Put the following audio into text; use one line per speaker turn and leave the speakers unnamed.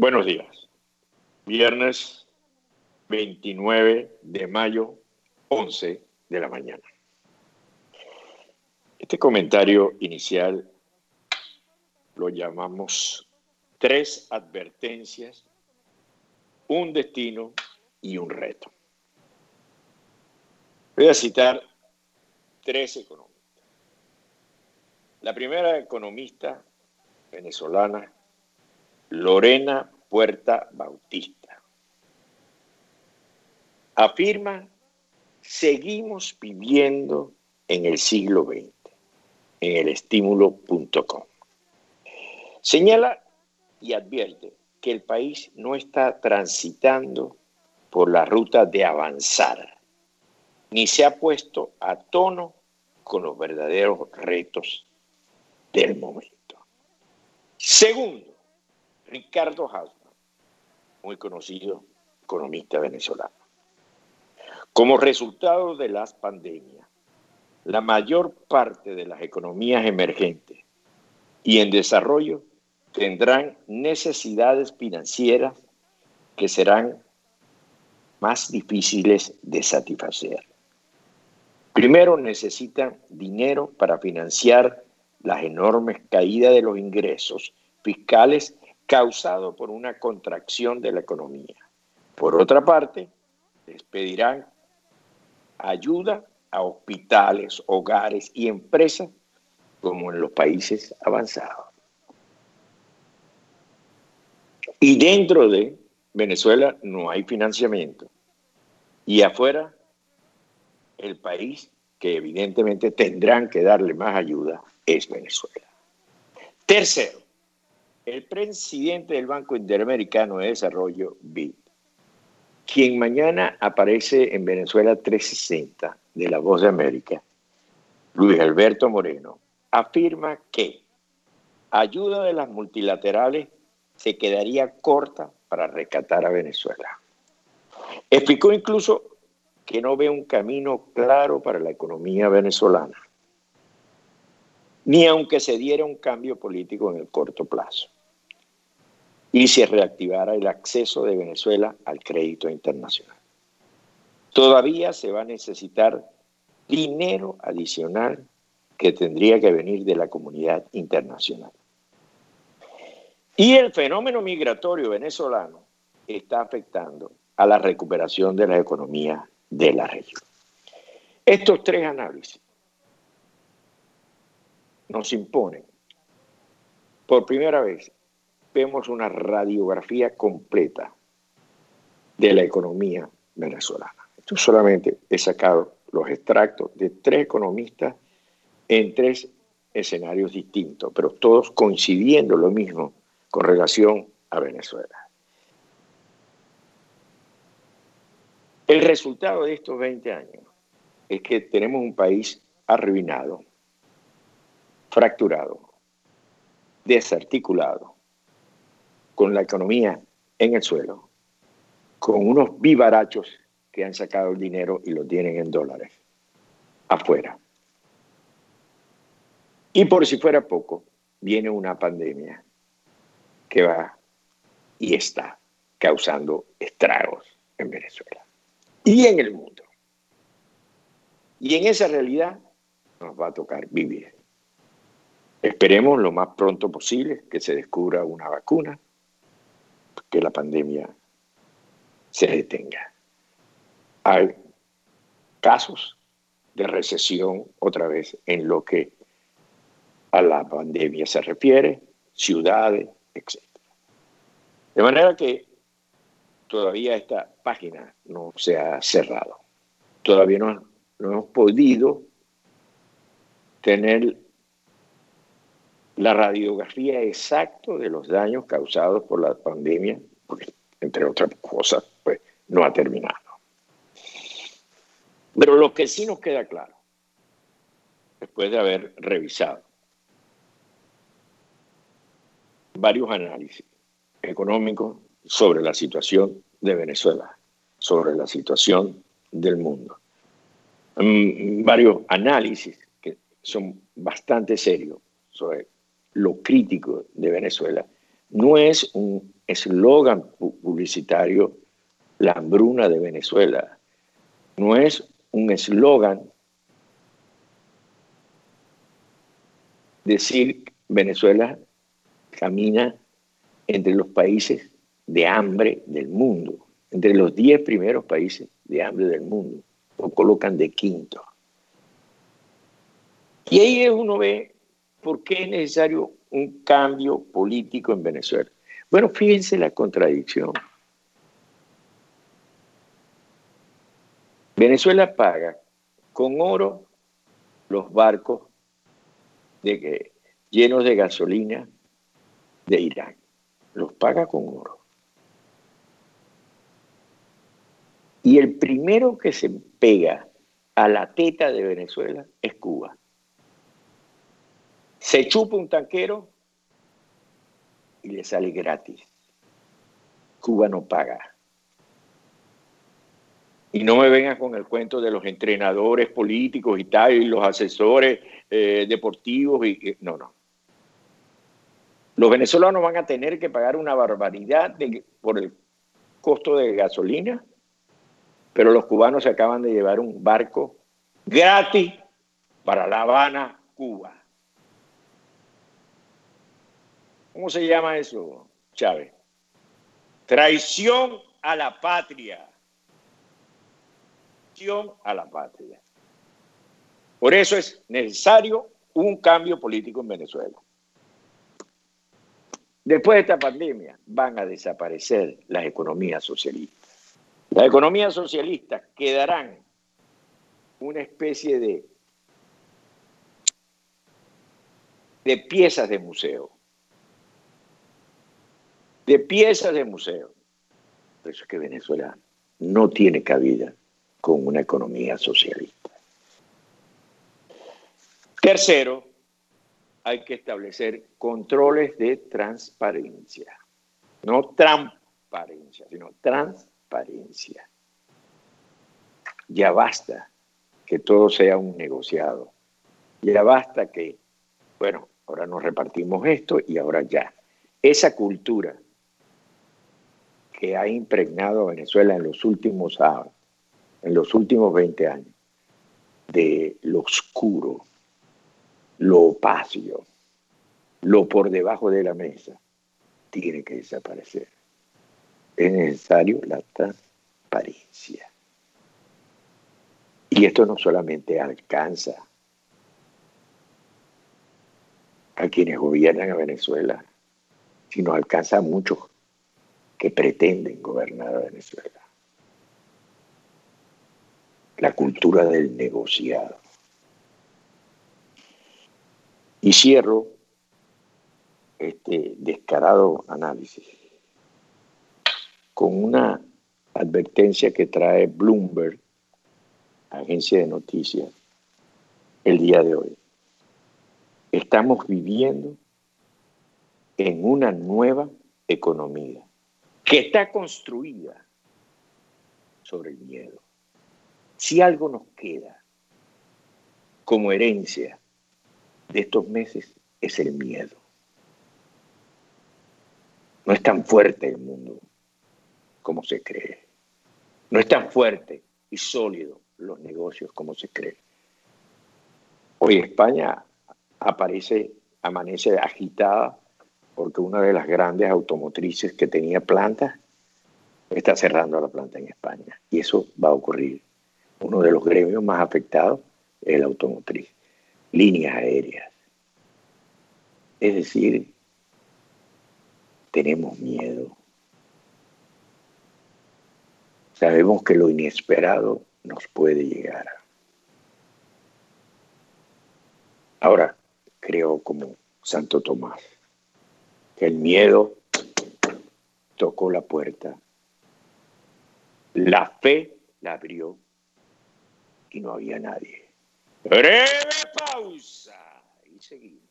Buenos días. Viernes 29 de mayo, 11 de la mañana. Este comentario inicial lo llamamos tres advertencias, un destino y un reto. Voy a citar tres economistas. La primera economista venezolana Lorena Puerta Bautista. Afirma, seguimos viviendo en el siglo XX, en el estímulo.com. Señala y advierte que el país no está transitando por la ruta de avanzar, ni se ha puesto a tono con los verdaderos retos del momento. Segundo, Ricardo Hausmann, muy conocido economista venezolano. Como resultado de las pandemias, la mayor parte de las economías emergentes y en desarrollo tendrán necesidades financieras que serán más difíciles de satisfacer. Primero necesitan dinero para financiar las enormes caídas de los ingresos fiscales causado por una contracción de la economía. Por otra parte, les pedirán ayuda a hospitales, hogares y empresas como en los países avanzados. Y dentro de Venezuela no hay financiamiento. Y afuera, el país que evidentemente tendrán que darle más ayuda es Venezuela. Tercero, el presidente del Banco Interamericano de Desarrollo, BID, quien mañana aparece en Venezuela 360 de La Voz de América, Luis Alberto Moreno, afirma que ayuda de las multilaterales se quedaría corta para rescatar a Venezuela. Explicó incluso que no ve un camino claro para la economía venezolana, ni aunque se diera un cambio político en el corto plazo y se reactivara el acceso de Venezuela al crédito internacional. Todavía se va a necesitar dinero adicional que tendría que venir de la comunidad internacional. Y el fenómeno migratorio venezolano está afectando a la recuperación de la economía de la región. Estos tres análisis nos imponen por primera vez vemos una radiografía completa de la economía venezolana. Esto solamente he sacado los extractos de tres economistas en tres escenarios distintos, pero todos coincidiendo lo mismo con relación a Venezuela. El resultado de estos 20 años es que tenemos un país arruinado, fracturado, desarticulado, con la economía en el suelo, con unos vivarachos que han sacado el dinero y lo tienen en dólares afuera. Y por si fuera poco, viene una pandemia que va y está causando estragos en Venezuela y en el mundo. Y en esa realidad nos va a tocar vivir. Esperemos lo más pronto posible que se descubra una vacuna que la pandemia se detenga. Hay casos de recesión otra vez en lo que a la pandemia se refiere, ciudades, etc. De manera que todavía esta página no se ha cerrado. Todavía no, no hemos podido tener la radiografía exacta de los daños causados por la pandemia, porque entre otras cosas, pues no ha terminado. Pero lo que sí nos queda claro, después de haber revisado varios análisis económicos sobre la situación de Venezuela, sobre la situación del mundo, mm, varios análisis que son bastante serios sobre lo crítico de Venezuela no es un eslogan publicitario la hambruna de Venezuela. No es un eslogan decir Venezuela camina entre los países de hambre del mundo, entre los 10 primeros países de hambre del mundo, lo colocan de quinto. Y ahí uno ve por qué es necesario un cambio político en Venezuela. Bueno, fíjense la contradicción. Venezuela paga con oro los barcos llenos de gasolina de Irán. Los paga con oro. Y el primero que se pega a la teta de Venezuela es Cuba. Se chupa un tanquero y le sale gratis. Cuba no paga. Y no me vengan con el cuento de los entrenadores políticos y tal, y los asesores eh, deportivos. Y, no, no. Los venezolanos van a tener que pagar una barbaridad por el costo de gasolina, pero los cubanos se acaban de llevar un barco gratis para La Habana, Cuba. ¿Cómo se llama eso, Chávez? Traición a la patria a la patria. Por eso es necesario un cambio político en Venezuela. Después de esta pandemia van a desaparecer las economías socialistas. Las economías socialistas quedarán una especie de, de piezas de museo. De piezas de museo. Por eso es que Venezuela no tiene cabida con una economía socialista. Tercero, hay que establecer controles de transparencia. No transparencia, sino transparencia. Ya basta que todo sea un negociado. Ya basta que, bueno, ahora nos repartimos esto y ahora ya. Esa cultura que ha impregnado a Venezuela en los últimos años, en los últimos 20 años de lo oscuro, lo opacio, lo por debajo de la mesa, tiene que desaparecer. Es necesario la transparencia. Y esto no solamente alcanza a quienes gobiernan a Venezuela, sino alcanza a muchos que pretenden gobernar a Venezuela la cultura del negociado. Y cierro este descarado análisis con una advertencia que trae Bloomberg, agencia de noticias, el día de hoy. Estamos viviendo en una nueva economía que está construida sobre el miedo. Si algo nos queda como herencia de estos meses es el miedo. No es tan fuerte el mundo como se cree. No es tan fuerte y sólido los negocios como se cree. Hoy España aparece, amanece agitada porque una de las grandes automotrices que tenía plantas está cerrando la planta en España. Y eso va a ocurrir uno de los gremios más afectados es el automotriz, líneas aéreas. Es decir, tenemos miedo. Sabemos que lo inesperado nos puede llegar. Ahora, creo como Santo Tomás, el miedo tocó la puerta, la fe la abrió y no había nadie. Breve pausa y seguimos.